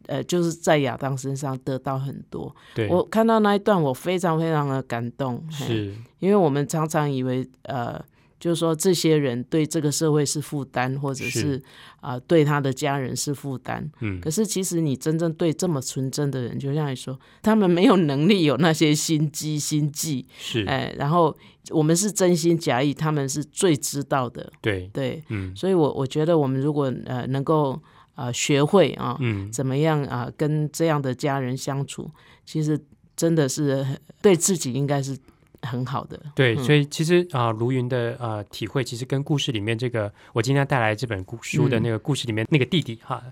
呃，就是在亚当身上得到很多。对，我看到那一段，我非常非常的感动，是。因为我们常常以为呃。就是说，这些人对这个社会是负担，或者是是啊、对他的家人是负担。嗯可是其实你真正对这么纯真的人，就像你说，他们没有能力有那些心机心计，是，哎，然后我们是真心假意，他们是最知道的，对，对。嗯所以我我觉得我们如果呃能够呃学会啊，嗯，怎么样啊、跟这样的家人相处，其实真的是对自己应该是很好的。对，所以其实啊，卢云的呃体会，其实跟故事里面这个我今天带来这本故书的那个故事里面那个弟弟哈，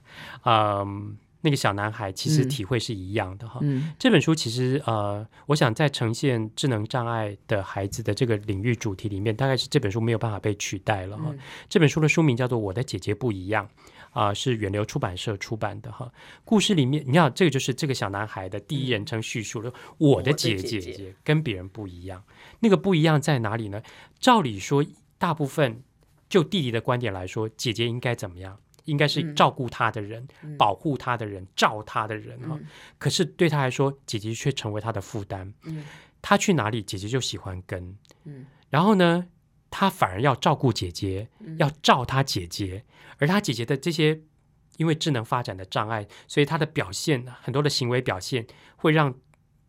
啊、那个小男孩，其实嗯体会是一样的哈。嗯这本书其实呃，我想在呈现智能障碍的孩子的这个领域主题里面，大概是这本书没有办法被取代了哈。嗯这本书的书名叫做《我的姐姐不一样》。啊、是远流出版社出版的哈。故事里面，你看，这个就是这个小男孩的第一人称叙述了，我的姐姐跟别人不一样。那个不一样在哪里呢？照理说，大部分就弟弟的观点来说，姐姐应该怎么样？应该是照顾他的人、保护他的人、照他的人哈。可是对他来说，姐姐却成为他的负担。嗯他去哪里，姐姐就喜欢跟。嗯然后呢，他反而要照顾姐姐，要照他姐姐，而他姐姐的这些因为智能发展的障碍，所以他的表现很多的行为表现会让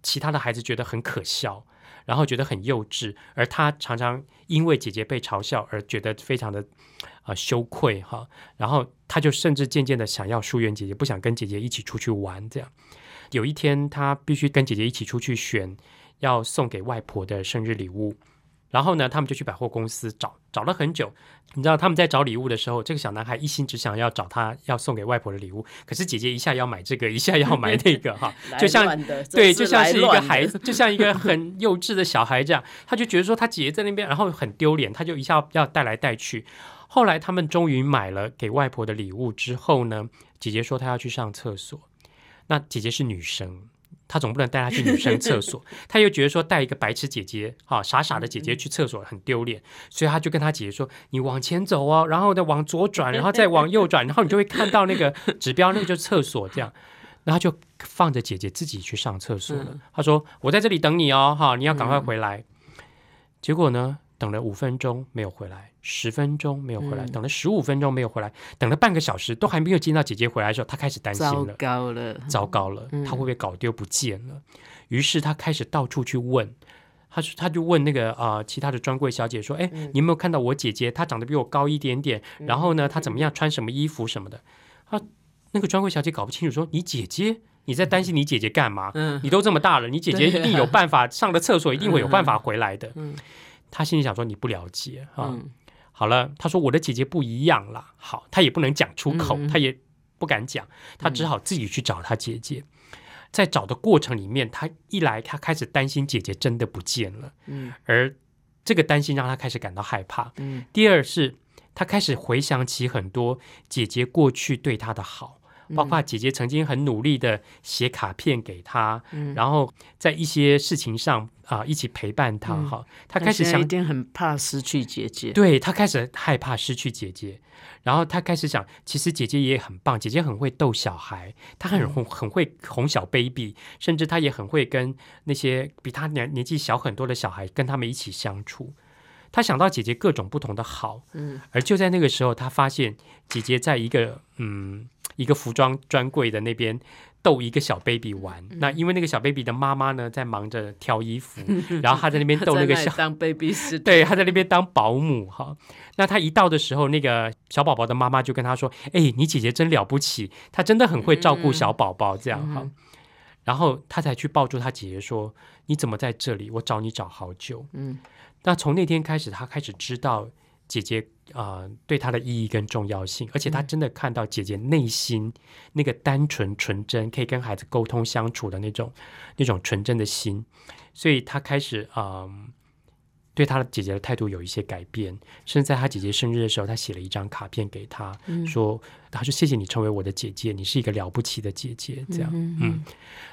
其他的孩子觉得很可笑，然后觉得很幼稚，而他常常因为姐姐被嘲笑而觉得非常的呃羞愧哈，然后他就甚至渐渐的想要疏远姐姐，不想跟姐姐一起出去玩这样。有一天，他必须跟姐姐一起出去选要送给外婆的生日礼物。然后呢，他们就去百货公司找，找了很久。你知道他们在找礼物的时候，这个小男孩一心只想要找他要送给外婆的礼物，可是姐姐一下要买这个，一下要买那个，哈，就像对，就像是一个孩子，就像一个很幼稚的小孩这样，他就觉得说他姐姐在那边，然后很丢脸，他就一下要带来带去。后来他们终于买了给外婆的礼物之后呢，姐姐说她要去上厕所，那姐姐是女生。她总不能带她去女生厕所，他又觉得说带一个白痴姐姐，哈、傻傻的姐姐去厕所很丢脸，所以他就跟她姐姐说：“你往前走哦，然后再往左转，然后再往右转，然后你就会看到那个指标，那个就是厕所。”这样，然后就放着姐姐自己去上厕所了。他说：“我在这里等你哦，哈，你要赶快回来。结果呢，等了五分钟没有回来，十分钟没有回来，等了十五分钟没有回来，等了半个小时都还没有见到姐姐回来的时候，他开始担心糟了。糕了，糟糕了，他会不会搞丢不见了？于是他开始到处去问，他说他就问那个啊、呃其他的专柜小姐说：“哎，你有没有看到我姐姐？她长得比我高一点点，然后呢，她怎么样，穿什么衣服什么的？”啊，那个专柜小姐搞不清楚，说：“你姐姐？你在担心你姐姐干嘛？你都这么大了，你姐姐一定有办法，上了厕所一定会有办法回来的。”他心里想说：“你不了解啊。好了，他说我的姐姐不一样了。好，他也不能讲出口，他也不敢讲，他只好自己去找他姐姐。在找的过程里面，他一来他开始担心姐姐真的不见了，嗯而这个担心让他开始感到害怕。嗯第二是他开始回想起很多姐姐过去对他的好。包括姐姐曾经很努力的写卡片给他，嗯。然后在一些事情上啊、一起陪伴他哈、他开始一定很怕失去姐姐，对他开始害怕失去姐姐，然后他开始想，其实姐姐也很棒，姐姐很会逗小孩，她很很很会哄小 baby，甚至她也很会跟那些比她年年纪小很多的小孩跟他们一起相处。他想到姐姐各种不同的好，嗯，而就在那个时候，他发现姐姐在一个嗯一个服装专柜的那边逗一个小 baby 玩。那因为那个小 baby 的妈妈呢在忙着挑衣服，然后他在那边逗那个小当 baby 是 对，他在那边当保姆哈。那他一到的时候，那个小宝宝的妈妈就跟他说：“哎、你姐姐真了不起，她真的很会照顾小宝宝。”这样哈。然后他才去抱住他姐姐说：“你怎么在这里？我找你找好久。”嗯，那从那天开始，他开始知道姐姐啊、呃对他的意义跟重要性，而且他真的看到姐姐内心那个单纯纯真，可以跟孩子沟通相处的那种那种纯真的心，所以他开始嗯、呃对他的姐姐的态度有一些改变，甚至在他姐姐生日的时候，他写了一张卡片给她，说：“他说谢谢你成为我的姐姐，你是一个了不起的姐姐。”这样，嗯，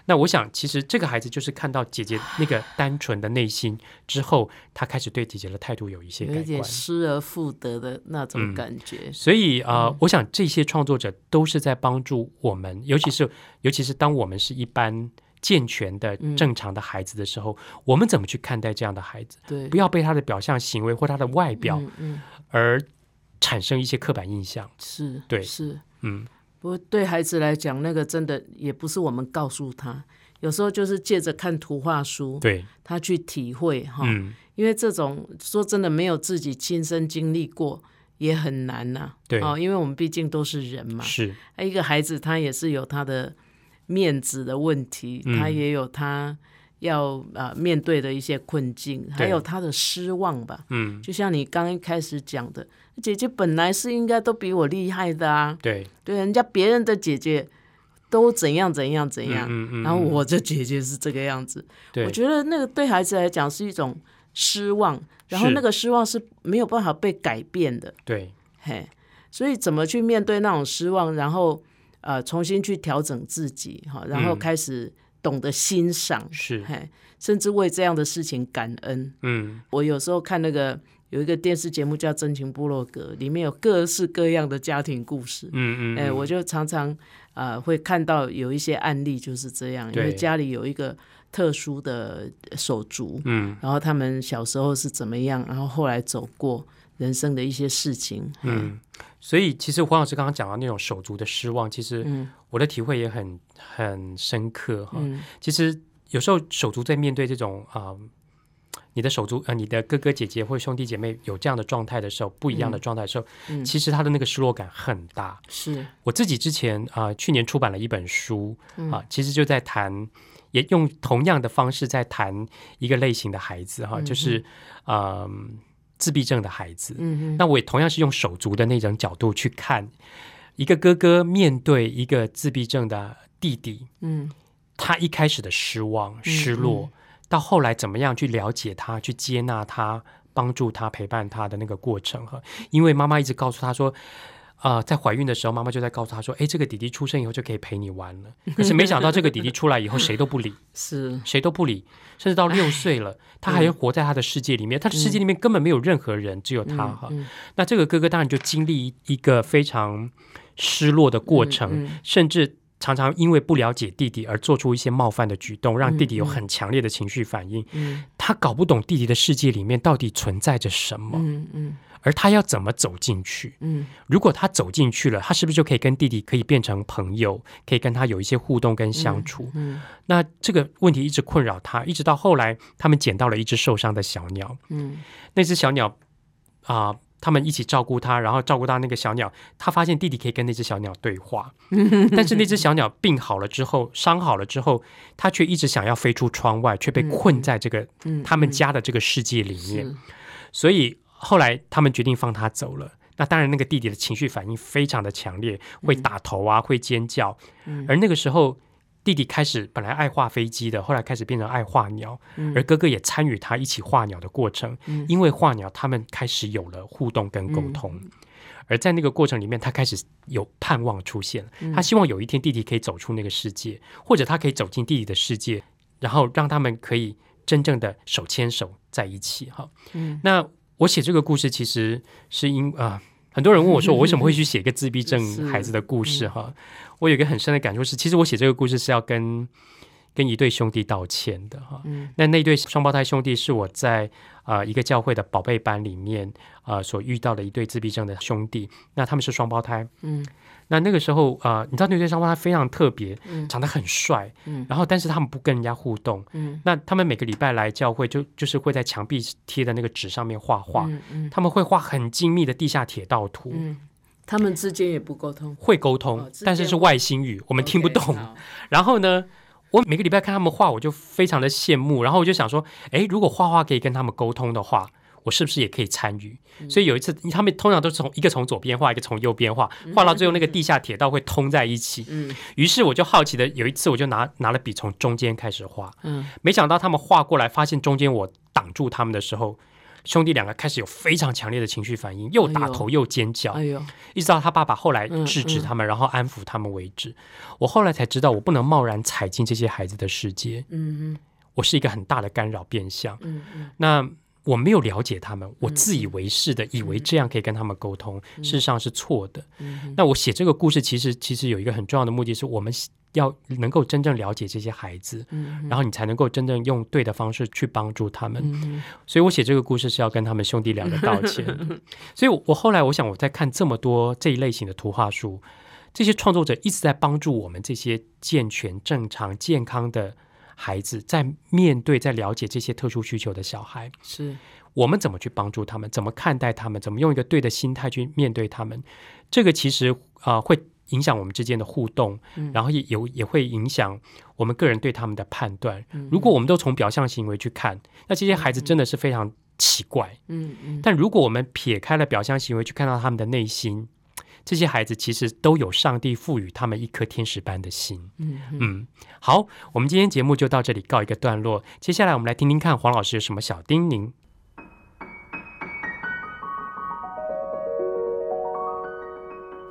那我想，其实这个孩子就是看到姐姐那个单纯的内心之后，他开始对姐姐的态度有一些改有一点观。失而复得的那种嗯感觉。所以啊、呃我想这些创作者都是在帮助我们，尤其是尤其是当我们是一般健全的、正常的孩子的时候，我们怎么去看待这样的孩子？对，不要被他的表象行为或他的外表嗯嗯，而产生一些刻板印象。是，对是。嗯，不过对孩子来讲，那个真的也不是我们告诉他，有时候就是借着看图画书，对，他去体会哈。嗯，因为这种说真的，没有自己亲身经历过，也很难呐、对哦，因为我们毕竟都是人嘛。是，那一个孩子他也是有他的面子的问题，嗯。他也有他要啊、呃面对的一些困境，还有他的失望吧。嗯，就像你刚一开始讲的，姐姐本来是应该都比我厉害的啊，对，对，人家别人的姐姐都怎样怎样怎样，嗯嗯，然后我这姐姐是这个样子，对。我觉得那个对孩子来讲是一种失望，然后那个失望是没有办法被改变的，对，嘿，所以怎么去面对那种失望，然后呃重新去调整自己哈，然后嗯开始懂得欣赏，是，嘿，甚至为这样的事情感恩。嗯我有时候看那个有一个电视节目叫《真情部落格》，里面有各式各样的家庭故事。嗯嗯，哎、嗯我就常常呃会看到有一些案例就是这样，因对为家里有一个特殊的手足，嗯然后他们小时候是怎么样，然后后来走过人生的一些事情。嗯，所以其实黄老师刚刚讲到那种手足的失望，其实嗯。我的体会也很很深刻哈。嗯。其实有时候手足在面对这种啊、你的手足呃，你的哥哥姐姐或者兄弟姐妹有这样的状态的时候，不一样的状态的时候，嗯。其实他的那个失落感很大。是。我自己之前啊、去年出版了一本书嗯。啊、其实就在谈，也用同样的方式在谈一个类型的孩子哈、就是呃自闭症的孩子。那我也同样是用手足的那种角度去看一个哥哥面对一个自闭症的弟弟，嗯他一开始的失望、失落，到后来怎么样去了解他、去接纳他、帮助他、陪伴他的那个过程哈。因为妈妈一直告诉他说。啊、在怀孕的时候，妈妈就在告诉他说：“哎，这个弟弟出生以后就可以陪你玩了。”可是没想到，这个弟弟出来以后，谁都不理，是谁都不理，甚至到六岁了，他还活在他的世界里面。他的世界里面根本没有任何人，只有他哈。嗯那这个哥哥当然就经历一个非常失落的过程，甚至常常因为不了解弟弟而做出一些冒犯的举动，让弟弟有很强烈的情绪反应。嗯他搞不懂弟弟的世界里面到底存在着什么，嗯嗯而他要怎么走进去。嗯。如果他走进去了，他是不是就可以跟弟弟可以变成朋友，可以跟他有一些互动跟相处？嗯那这个问题一直困扰他，一直到后来他们捡到了一只受伤的小鸟，嗯。那只小鸟啊、他们一起照顾它，然后照顾到那个小鸟，他发现弟弟可以跟那只小鸟对话，但是那只小鸟病好了之后，伤好了之后，他却一直想要飞出窗外，却被困在这个嗯，他们家的这个世界里面，所以后来他们决定放他走了。那当然，那个弟弟的情绪反应非常的强烈，会打头啊，会尖叫。嗯而那个时候，弟弟开始本来爱画飞机的，后来开始变成爱画鸟，嗯而哥哥也参与他一起画鸟的过程。嗯因为画鸟，他们开始有了互动跟沟通。而在那个过程里面，他开始有盼望出现了。嗯他希望有一天弟弟可以走出那个世界，或者他可以走进弟弟的世界，然后让他们可以真正的手牵手在一起。哈，嗯那我写这个故事其实是因啊、很多人问我说，我为什么会去写一个自闭症孩子的故事？哈，我有一个很深的感触是，其实我写这个故事是要跟跟一对兄弟道歉的哈。嗯那那对双胞胎兄弟是我在啊、呃一个教会的宝贝班里面啊、呃所遇到的一对自闭症的兄弟，那他们是双胞胎。嗯那那个时候啊、呃你知道那对双胞胎非常特别，嗯长得很帅，嗯然后但是他们不跟人家互动。嗯那他们每个礼拜来教会就就是会在墙壁贴的那个纸上面画画，他们会画很精密的地下铁道图，嗯，他们之间也不沟通，会沟通，哦但是是外星语，我我们听不懂。然后呢，我每个礼拜看他们画，我就非常的羡慕。然后我就想说，诶，如果画画可以跟他们沟通的话，我是不是也可以参与？嗯所以有一次，他们通常都是从一个从左边画，一个从右边画，画到最后那个地下铁道会通在一起。嗯于是我就好奇的，有一次我就拿拿了笔从中间开始画，嗯没想到他们画过来，发现中间我挡住他们的时候，兄弟两个开始有非常强烈的情绪反应，又打头又尖叫，哎呦，一直到他爸爸后来嗯制止他们，然后安抚他们为止。我后来才知道，我不能贸然踩进这些孩子的世界，嗯我是一个很大的干扰变相。嗯嗯那我没有了解他们，我自以为是的以为这样可以跟他们沟通，事实上是错的。嗯那我写这个故事，其实其实有一个很重要的目的，是我们要能够真正了解这些孩子，嗯然后你才能够真正用对的方式去帮助他们。嗯所以我写这个故事是要跟他们兄弟两个道歉。所以我，我后来我想，我在看这么多这一类型的图画书，这些创作者一直在帮助我们这些健全、正常、健康的孩子，在面对、在了解这些特殊需求的小孩，是。我们怎么去帮助他们，怎么看待他们，怎么用一个对的心态去面对他们，这个其实啊、呃会影响我们之间的互动，然后也有也会影响我们个人对他们的判断。如果我们都从表象行为去看，那这些孩子真的是非常奇怪。嗯嗯。但如果我们撇开了表象行为，去看到他们的内心，这些孩子其实都有上帝赋予他们一颗天使般的心。嗯嗯，好，我们今天节目就到这里告一个段落。接下来我们来听听看黄老师有什么小叮咛。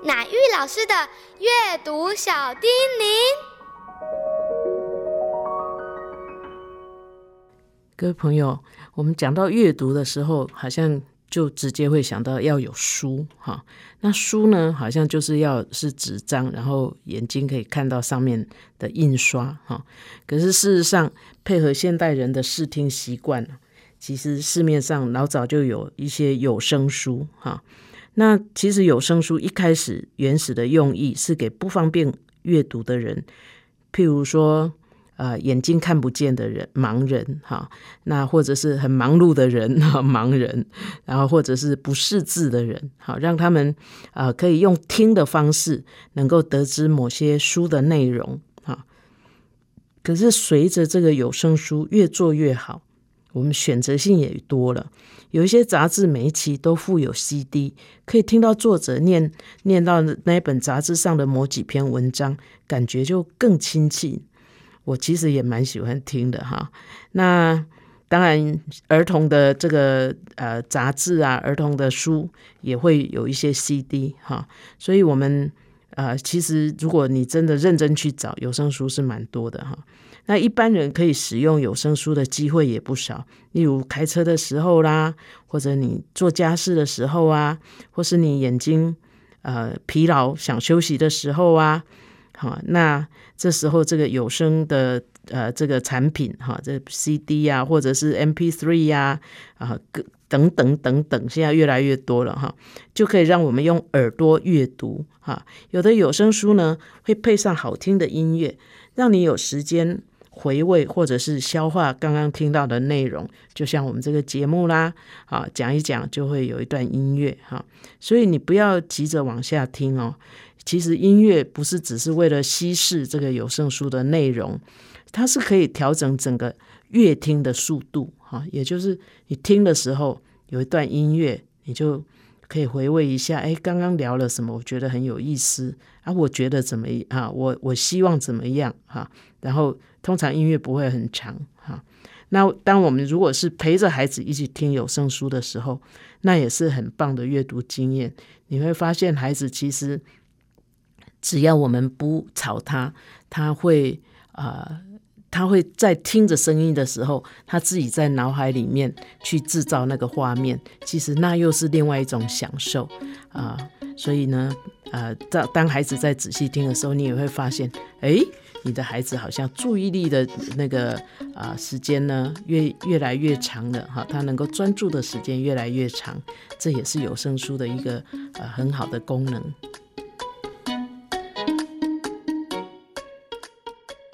乃玉老师的阅读小叮咛。各位朋友，我们讲到阅读的时候，好像就直接会想到要有书哈。那书呢，好像就是要是纸张，然后眼睛可以看到上面的印刷哈。可是事实上，配合现代人的视听习惯，其实市面上老早就有一些有声书哈。那其实有声书一开始原始的用意是给不方便阅读的人，譬如说。呃，眼睛看不见的人，盲人哈，那或者是很忙碌的人哈，盲人，然后或者是不识字的人，好，让他们啊、可以用听的方式，能够得知某些书的内容哈。可是随着这个有声书越做越好，我们选择性也多了，有一些杂志每一期都附有 CD，可以听到作者念念到那本杂志上的某几篇文章，感觉就更亲近。我其实也蛮喜欢听的哈。那当然，儿童的这个呃杂志啊，儿童的书也会有一些 CD 哈。所以，我们呃其实如果你真的认真去找，有声书是蛮多的哈。那一般人可以使用有声书的机会也不少，例如开车的时候啦，或者你做家事的时候啊，或是你眼睛呃疲劳想休息的时候啊。好，那这时候这个有声的呃这个产品哈，这 CD 呀、啊，或者是 MP3 呀啊，各等等等等，现在越来越多了哈，就可以让我们用耳朵阅读哈。有的有声书呢，会配上好听的音乐，让你有时间回味或者是消化刚刚听到的内容。就像我们这个节目啦，啊，讲一讲就会有一段音乐哈，所以你不要急着往下听哦。其实音乐不是只是为了稀释这个有声书的内容，它是可以调整整个乐听的速度哈，也就是你听的时候有一段音乐，你就可以回味一下，哎，刚刚聊了什么？我觉得很有意思啊，我觉得怎么啊？我我希望怎么样哈？然后通常音乐不会很长哈。那当我们如果是陪着孩子一起听有声书的时候，那也是很棒的阅读经验。你会发现孩子其实。只要我们不吵他，他会啊、他会在听着声音的时候，他自己在脑海里面去制造那个画面。其实那又是另外一种享受啊、所以呢，呃，当当孩子在仔细听的时候，你也会发现，哎，你的孩子好像注意力的那个啊、时间呢，越越来越长了哈，他能够专注的时间越来越长，这也是有声书的一个呃很好的功能。